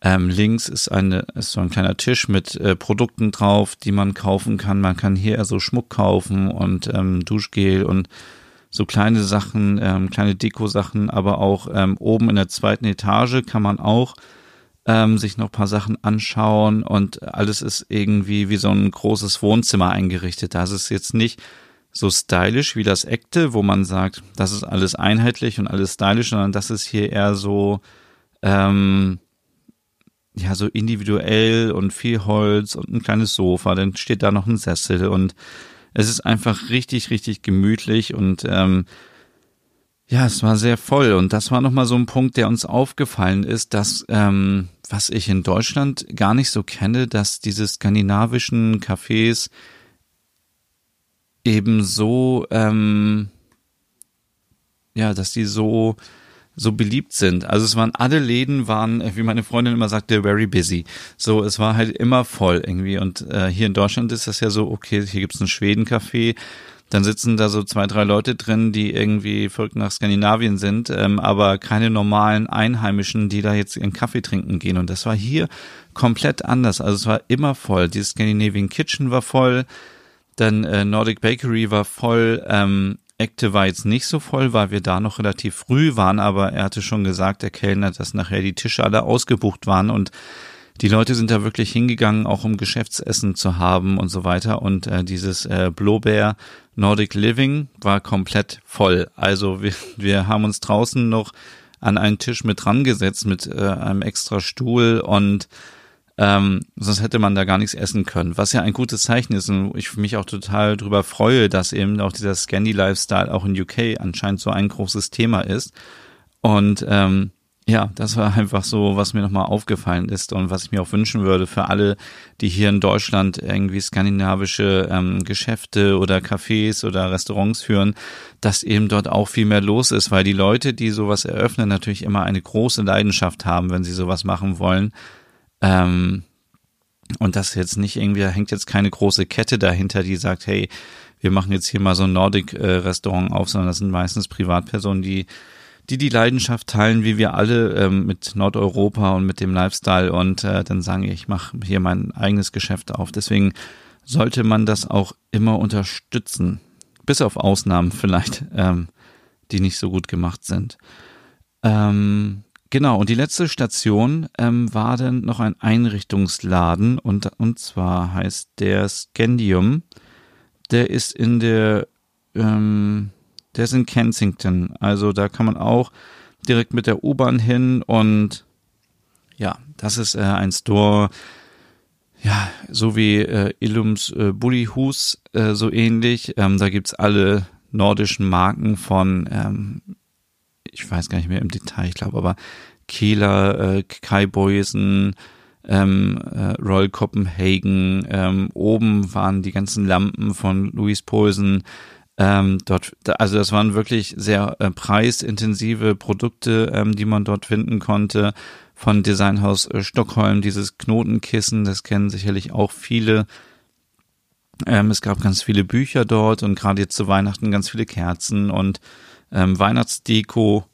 Ähm, links ist eine ist so ein kleiner Tisch mit äh, Produkten drauf, die man kaufen kann. Man kann hier so also Schmuck kaufen und ähm, Duschgel und so kleine Sachen, ähm, kleine Deko-Sachen, aber auch ähm, oben in der zweiten Etage kann man auch ähm, sich noch paar Sachen anschauen und alles ist irgendwie wie so ein großes Wohnzimmer eingerichtet. Das ist jetzt nicht so stylisch wie das Ekte, wo man sagt, das ist alles einheitlich und alles stylisch, sondern das ist hier eher so, ähm, ja, so individuell und viel Holz und ein kleines Sofa, dann steht da noch ein Sessel und es ist einfach richtig, richtig gemütlich und ähm, ja, es war sehr voll und das war nochmal so ein Punkt, der uns aufgefallen ist, dass, ähm, was ich in Deutschland gar nicht so kenne, dass diese skandinavischen Cafés eben so, ähm, ja, dass die so so beliebt sind. Also es waren alle Läden waren, wie meine Freundin immer sagte, very busy. So, es war halt immer voll irgendwie. Und äh, hier in Deutschland ist das ja so, okay, hier gibt's ein Schwedencafé, dann sitzen da so zwei, drei Leute drin, die irgendwie verrückt nach Skandinavien sind, ähm, aber keine normalen Einheimischen, die da jetzt ihren Kaffee trinken gehen. Und das war hier komplett anders. Also es war immer voll. Dieses Scandinavian Kitchen war voll, dann äh, Nordic Bakery war voll, ähm, Active war jetzt nicht so voll, weil wir da noch relativ früh waren, aber er hatte schon gesagt, der Kellner, dass nachher die Tische alle ausgebucht waren und die Leute sind da wirklich hingegangen, auch um Geschäftsessen zu haben und so weiter. Und äh, dieses äh, Blowbear Nordic Living war komplett voll. Also wir, wir haben uns draußen noch an einen Tisch mit dran gesetzt mit äh, einem extra Stuhl und ähm, sonst hätte man da gar nichts essen können. Was ja ein gutes Zeichen ist und ich mich auch total drüber freue, dass eben auch dieser Scandi-Lifestyle auch in UK anscheinend so ein großes Thema ist. Und ähm, ja, das war einfach so, was mir nochmal aufgefallen ist und was ich mir auch wünschen würde für alle, die hier in Deutschland irgendwie skandinavische ähm, Geschäfte oder Cafés oder Restaurants führen, dass eben dort auch viel mehr los ist, weil die Leute, die sowas eröffnen, natürlich immer eine große Leidenschaft haben, wenn sie sowas machen wollen. Ähm, und das jetzt nicht irgendwie, da hängt jetzt keine große Kette dahinter, die sagt, hey, wir machen jetzt hier mal so ein Nordic-Restaurant äh, auf, sondern das sind meistens Privatpersonen, die die die Leidenschaft teilen, wie wir alle ähm, mit Nordeuropa und mit dem Lifestyle und äh, dann sagen, ich mache hier mein eigenes Geschäft auf. Deswegen sollte man das auch immer unterstützen, bis auf Ausnahmen vielleicht, ähm, die nicht so gut gemacht sind. Ähm, genau, und die letzte Station ähm, war dann noch ein Einrichtungsladen und, und zwar heißt der Scandium. Der ist in der ähm, der ist in Kensington. Also da kann man auch direkt mit der U-Bahn hin und ja, das ist äh, ein Store, ja, so wie äh, Illums äh, Bullyhus, äh, so ähnlich. Ähm, da gibt's alle nordischen Marken von, ähm, ich weiß gar nicht mehr im Detail, ich glaube aber Kehler, äh, Kai Boysen, ähm, äh, Royal Copenhagen, ähm, oben waren die ganzen Lampen von Louis Poulsen, ähm, dort, also das waren wirklich sehr äh, preisintensive Produkte, ähm, die man dort finden konnte. Von Designhaus äh, Stockholm, dieses Knotenkissen, das kennen sicherlich auch viele. Ähm, es gab ganz viele Bücher dort und gerade jetzt zu Weihnachten ganz viele Kerzen und ähm, Weihnachtsdeko.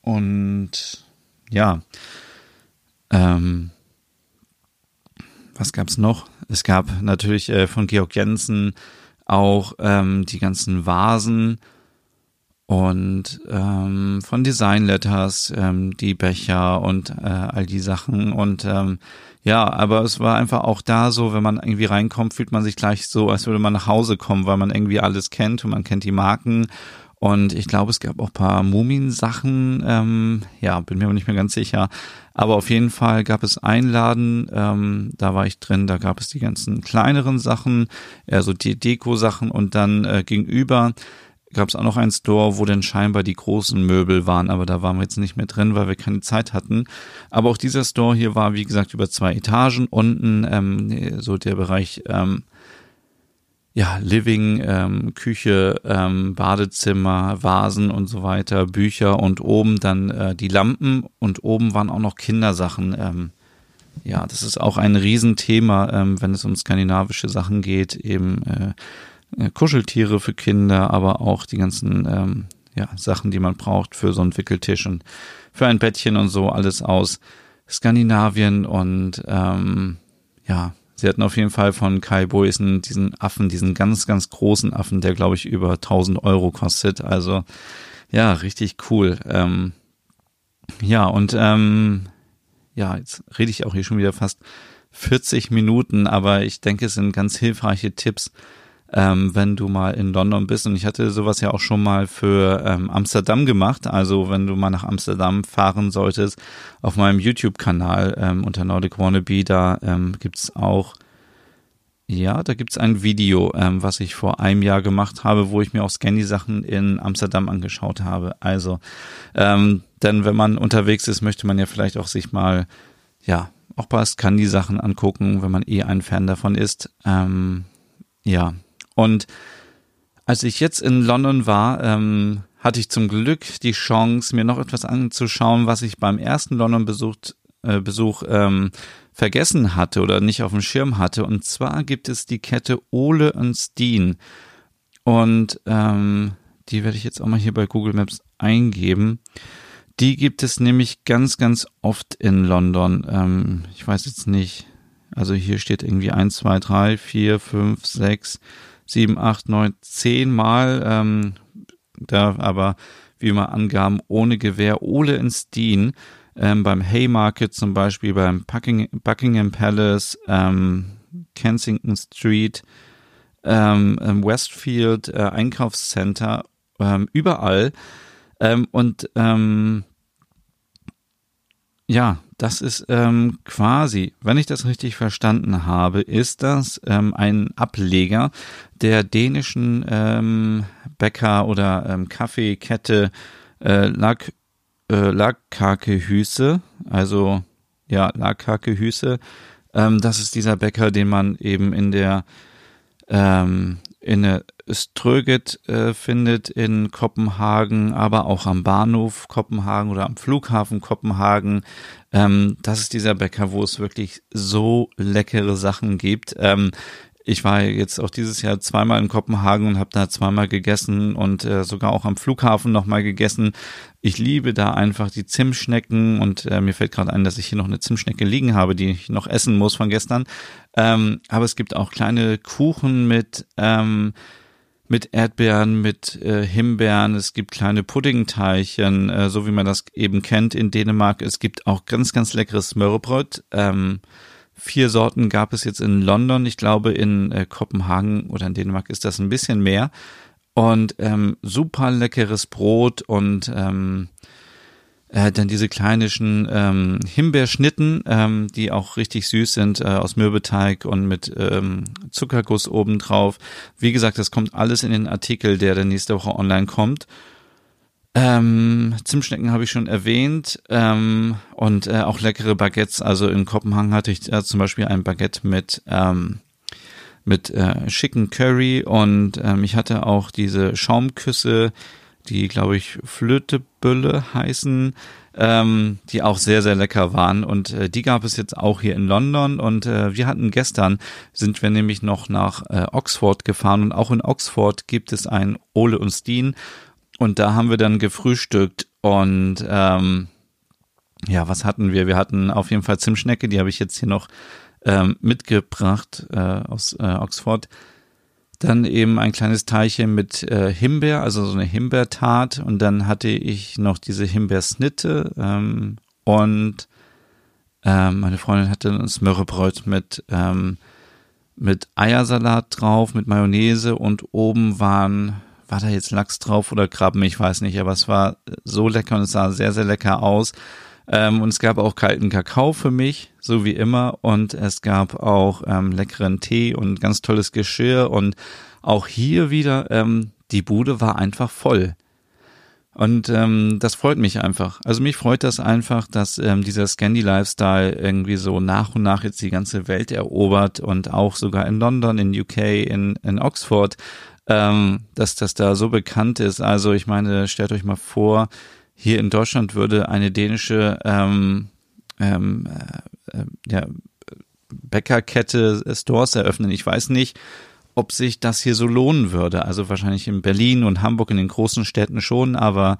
Und ja, ähm, was gab's noch? Es gab natürlich äh, von Georg Jensen auch ähm, die ganzen Vasen und ähm, von Design Letters, ähm, die Becher und äh, all die Sachen und ähm, ja, aber es war einfach auch da so, wenn man irgendwie reinkommt, fühlt man sich gleich so, als würde man nach Hause kommen, weil man irgendwie alles kennt und man kennt die Marken und ich glaube, es gab auch paar Mumien-Sachen. Ähm, ja, bin mir aber nicht mehr ganz sicher. Aber auf jeden Fall gab es Einladen. Ähm, da war ich drin. Da gab es die ganzen kleineren Sachen, eher so die Deko-Sachen. Und dann äh, gegenüber gab es auch noch einen Store, wo dann scheinbar die großen Möbel waren. Aber da waren wir jetzt nicht mehr drin, weil wir keine Zeit hatten. Aber auch dieser Store hier war, wie gesagt, über zwei Etagen. Unten ähm, so der Bereich ähm, ja, Living, ähm, Küche, ähm, Badezimmer, Vasen und so weiter, Bücher und oben dann äh, die Lampen und oben waren auch noch Kindersachen. Ähm, ja, das ist auch ein Riesenthema, ähm, wenn es um skandinavische Sachen geht, eben äh, Kuscheltiere für Kinder, aber auch die ganzen ähm, ja, Sachen, die man braucht für so einen Wickeltisch und für ein Bettchen und so, alles aus Skandinavien und ähm, ja, Sie hatten auf jeden Fall von Kai Boysen diesen Affen, diesen ganz, ganz großen Affen, der glaube ich über 1000 Euro kostet. Also ja, richtig cool. Ähm, ja, und ähm, ja, jetzt rede ich auch hier schon wieder fast 40 Minuten, aber ich denke, es sind ganz hilfreiche Tipps, ähm, wenn du mal in London bist. Und ich hatte sowas ja auch schon mal für ähm, Amsterdam gemacht. Also wenn du mal nach Amsterdam fahren solltest, auf meinem YouTube-Kanal ähm, unter Nordic Wannabe, da ähm, gibt's auch ja, da gibt's ein Video, ähm, was ich vor einem Jahr gemacht habe, wo ich mir auch Scanny-Sachen in Amsterdam angeschaut habe. Also, ähm, denn wenn man unterwegs ist, möchte man ja vielleicht auch sich mal, ja, auch paar Scandi-Sachen angucken, wenn man eh ein Fan davon ist. Ähm, ja, und als ich jetzt in London war, ähm, hatte ich zum Glück die Chance, mir noch etwas anzuschauen, was ich beim ersten London-Besuch äh, Besuch, ähm, vergessen hatte oder nicht auf dem Schirm hatte. Und zwar gibt es die Kette Ole und Steen. Und ähm, die werde ich jetzt auch mal hier bei Google Maps eingeben. Die gibt es nämlich ganz, ganz oft in London. Ähm, ich weiß jetzt nicht. Also hier steht irgendwie 1, 2, 3, 4, 5, 6, 7, 8, 9, 10 Mal. Ähm, da aber, wie immer Angaben, ohne Gewehr, Ole in Steen. Ähm, beim Haymarket zum Beispiel, beim Buckingham, Buckingham Palace, ähm, Kensington Street, ähm, Westfield äh, Einkaufscenter, ähm, überall. Ähm, und ähm, ja, das ist quasi, wenn ich das richtig verstanden habe, ist das ein Ableger der dänischen ähm, Bäcker- oder ähm, Kaffeekette äh, Lag, äh, Lagkakehüse, also ja, Lagkakehüse. Ähm, das ist dieser Bäcker, den man eben in der ähm, in Ströget äh, findet in Kopenhagen, aber auch am Bahnhof Kopenhagen oder am Flughafen Kopenhagen. Ähm, das ist dieser Bäcker, wo es wirklich so leckere Sachen gibt. Ähm, ich war jetzt auch dieses Jahr zweimal in Kopenhagen und habe da zweimal gegessen und äh, sogar auch am Flughafen nochmal gegessen. Ich liebe da einfach die Zimtschnecken und äh, mir fällt gerade ein, dass ich hier noch eine Zimtschnecke liegen habe, die ich noch essen muss von gestern. Ähm, aber es gibt auch kleine Kuchen mit ähm, mit Erdbeeren, mit äh, Himbeeren, es gibt kleine Puddingteilchen, äh, so wie man das eben kennt in Dänemark. Es gibt auch ganz, ganz leckeres Smørrebrød. Ähm, vier Sorten gab es jetzt in London. Ich glaube, in äh, Kopenhagen oder in Dänemark ist das ein bisschen mehr. Und ähm, super leckeres Brot und ähm, äh, dann diese kleinischen ähm, Himbeerschnitten, ähm, die auch richtig süß sind, äh, aus Mürbeteig und mit ähm, Zuckerguss obendrauf. Wie gesagt, das kommt alles in den Artikel, der dann nächste Woche online kommt. Ähm, Zimtschnecken habe ich schon erwähnt. Ähm, und äh, auch leckere Baguettes. Also in Kopenhagen hatte ich äh, zum Beispiel ein Baguette mit ähm, mit äh, schicken Curry. Und ähm, ich hatte auch diese Schaumküsse, die glaube ich Flötebülle heißen, ähm, die auch sehr sehr lecker waren. Und äh, die gab es jetzt auch hier in London. Und äh, wir hatten gestern sind wir nämlich noch nach äh, Oxford gefahren. Und auch in Oxford gibt es ein Ole und Steen und da haben wir dann gefrühstückt und ähm, ja, was hatten wir? Wir hatten auf jeden Fall Zimtschnecke, die habe ich jetzt hier noch ähm, mitgebracht äh, aus äh, Oxford. Dann eben ein kleines Teilchen mit äh, Himbeer, also so eine Himbeertat. Und dann hatte ich noch diese Himbeersnitte ähm, und ähm, meine Freundin hatte ein Smörrebröt mit ähm, mit Eiersalat drauf, mit Mayonnaise und oben waren war da jetzt Lachs drauf oder Krabben, ich weiß nicht, aber es war so lecker und es sah sehr, sehr lecker aus. Ähm, und es gab auch kalten Kakao für mich, so wie immer. Und es gab auch ähm, leckeren Tee und ganz tolles Geschirr. Und auch hier wieder, ähm, die Bude war einfach voll. Und ähm, das freut mich einfach. Also mich freut das einfach, dass ähm, dieser Scandi-Lifestyle irgendwie so nach und nach jetzt die ganze Welt erobert und auch sogar in London, in UK, in, in Oxford ähm, dass das da so bekannt ist. Also ich meine, stellt euch mal vor, hier in Deutschland würde eine dänische ähm, ähm, äh, äh ja, Bäckerkette Stores eröffnen. Ich weiß nicht, ob sich das hier so lohnen würde. Also wahrscheinlich in Berlin und Hamburg in den großen Städten schon, aber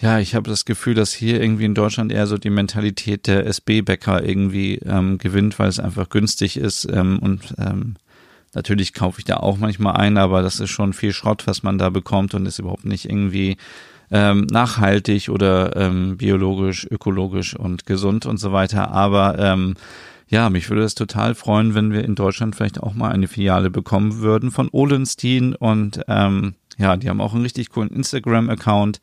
ja, ich habe das Gefühl, dass hier irgendwie in Deutschland eher so die Mentalität der SB-Bäcker irgendwie ähm, gewinnt, weil es einfach günstig ist ähm, und ähm, Natürlich kaufe ich da auch manchmal ein, aber das ist schon viel Schrott, was man da bekommt und ist überhaupt nicht irgendwie ähm, nachhaltig oder ähm, biologisch, ökologisch und gesund und so weiter. Aber ähm, ja, mich würde es total freuen, wenn wir in Deutschland vielleicht auch mal eine Filiale bekommen würden von Olenstein und ähm, ja, die haben auch einen richtig coolen Instagram-Account.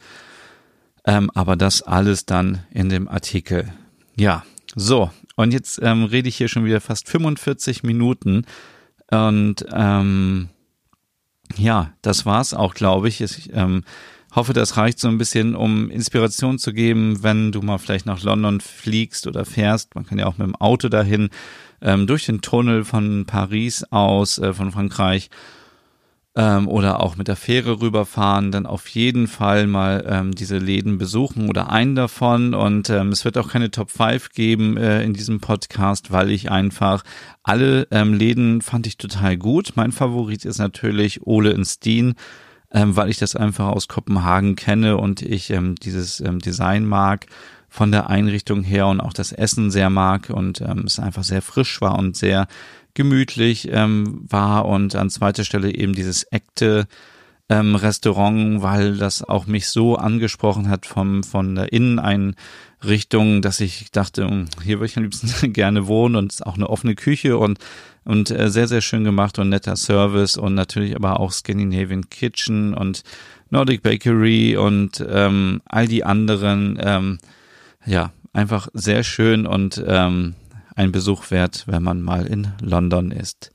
Ähm, aber das alles dann in dem Artikel. Ja, so. Und jetzt ähm, rede ich hier schon wieder fast 45 Minuten. Und ähm, ja, das war's auch, glaube ich. Ich ähm, hoffe, das reicht so ein bisschen, um Inspiration zu geben, wenn du mal vielleicht nach London fliegst oder fährst. Man kann ja auch mit dem Auto dahin, ähm, durch den Tunnel von Paris aus, äh, von Frankreich. Ähm, oder auch mit der Fähre rüberfahren, dann auf jeden Fall mal ähm, diese Läden besuchen oder einen davon. Und ähm, es wird auch keine Top 5 geben äh, in diesem Podcast, weil ich einfach alle ähm, Läden fand ich total gut. Mein Favorit ist natürlich Ole in Steen. Ähm, weil ich das einfach aus Kopenhagen kenne und ich ähm, dieses ähm, Design mag von der Einrichtung her und auch das Essen sehr mag und ähm, es einfach sehr frisch war und sehr gemütlich ähm, war und an zweiter Stelle eben dieses Ekte ähm, Restaurant, weil das auch mich so angesprochen hat vom von der Inneneinrichtung, dass ich dachte, hm, hier würde ich am liebsten gerne wohnen und es ist auch eine offene Küche und und äh, sehr sehr schön gemacht und netter Service und natürlich aber auch Scandinavian Kitchen und Nordic Bakery und ähm, all die anderen ähm, ja einfach sehr schön und ähm, ein Besuch wert, wenn man mal in London ist.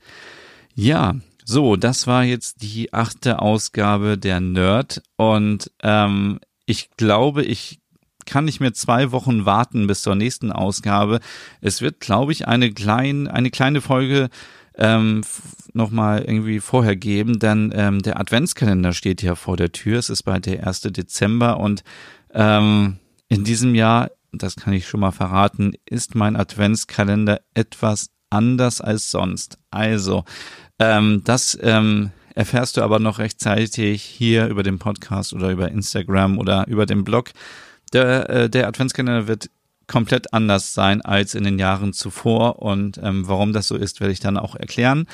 Ja, so, das war jetzt die achte Ausgabe der Nerd und ähm, ich glaube, ich kann nicht mehr zwei Wochen warten bis zur nächsten Ausgabe. Es wird, glaube ich, eine klein, eine kleine Folge ähm, nochmal irgendwie vorher geben, denn ähm, der Adventskalender steht ja vor der Tür. Es ist bald der 1. Dezember und ähm, in diesem Jahr das kann ich schon mal verraten, ist mein Adventskalender etwas anders als sonst. Also, ähm, das ähm, erfährst du aber noch rechtzeitig hier über den Podcast oder über Instagram oder über den Blog. Der, äh, der Adventskalender wird komplett anders sein als in den Jahren zuvor und ähm, warum das so ist, werde ich dann auch erklären.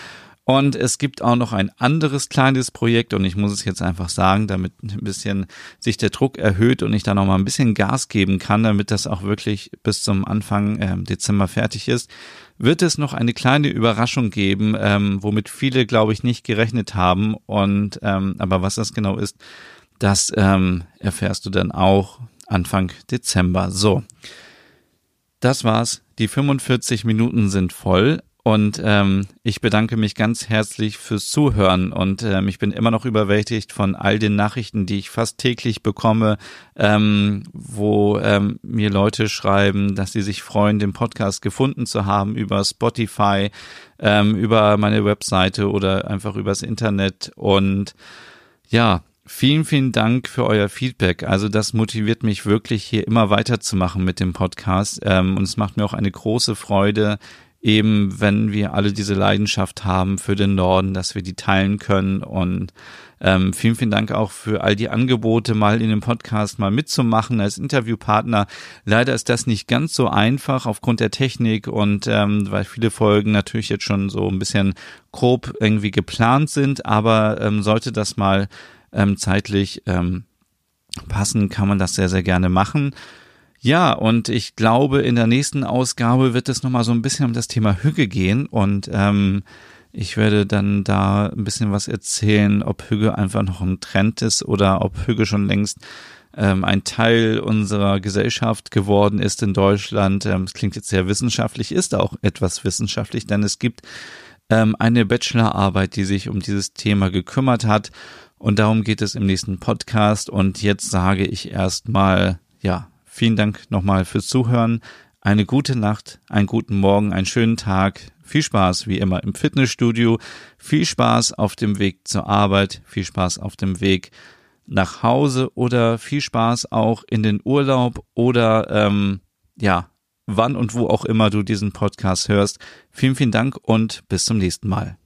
Und es gibt auch noch ein anderes kleines Projekt und ich muss es jetzt einfach sagen, damit ein bisschen sich der Druck erhöht und ich da noch mal ein bisschen Gas geben kann, damit das auch wirklich bis zum Anfang äh, Dezember fertig ist, wird es noch eine kleine Überraschung geben, ähm, womit viele, glaube ich, nicht gerechnet haben. Und ähm, aber was das genau ist, das ähm, erfährst du dann auch Anfang Dezember. So. Das war's. Die 45 Minuten sind voll. Und ähm, ich bedanke mich ganz herzlich fürs Zuhören und ähm, ich bin immer noch überwältigt von all den Nachrichten, die ich fast täglich bekomme, ähm, wo ähm, mir Leute schreiben, dass sie sich freuen, den Podcast gefunden zu haben über Spotify, ähm, über meine Webseite oder einfach übers Internet. Und ja, Vielen, vielen Dank für euer Feedback. Also das motiviert mich wirklich hier immer weiterzumachen mit dem Podcast. Ähm, und es macht mir auch eine große Freude, eben wenn wir alle diese Leidenschaft haben für den Norden, dass wir die teilen können. Und ähm, vielen, vielen Dank auch für all die Angebote, mal in dem Podcast mal mitzumachen als Interviewpartner. Leider ist das nicht ganz so einfach aufgrund der Technik und ähm, weil viele Folgen natürlich jetzt schon so ein bisschen grob irgendwie geplant sind, aber ähm, sollte das mal ähm, zeitlich ähm, passen, kann man das sehr, sehr gerne machen. Ja, und ich glaube, in der nächsten Ausgabe wird es nochmal so ein bisschen um das Thema Hüge gehen und ähm, ich werde dann da ein bisschen was erzählen, ob Hüge einfach noch ein Trend ist oder ob Hüge schon längst ähm, ein Teil unserer Gesellschaft geworden ist in Deutschland. Ähm, es klingt jetzt sehr wissenschaftlich, ist auch etwas wissenschaftlich, denn es gibt ähm, eine Bachelorarbeit, die sich um dieses Thema gekümmert hat. Und darum geht es im nächsten Podcast. Und jetzt sage ich erstmal, ja, Vielen Dank nochmal fürs Zuhören. Eine gute Nacht, einen guten Morgen, einen schönen Tag. Viel Spaß wie immer im Fitnessstudio. Viel Spaß auf dem Weg zur Arbeit. Viel Spaß auf dem Weg nach Hause oder viel Spaß auch in den Urlaub oder ähm, ja, wann und wo auch immer du diesen Podcast hörst. Vielen, vielen Dank und bis zum nächsten Mal.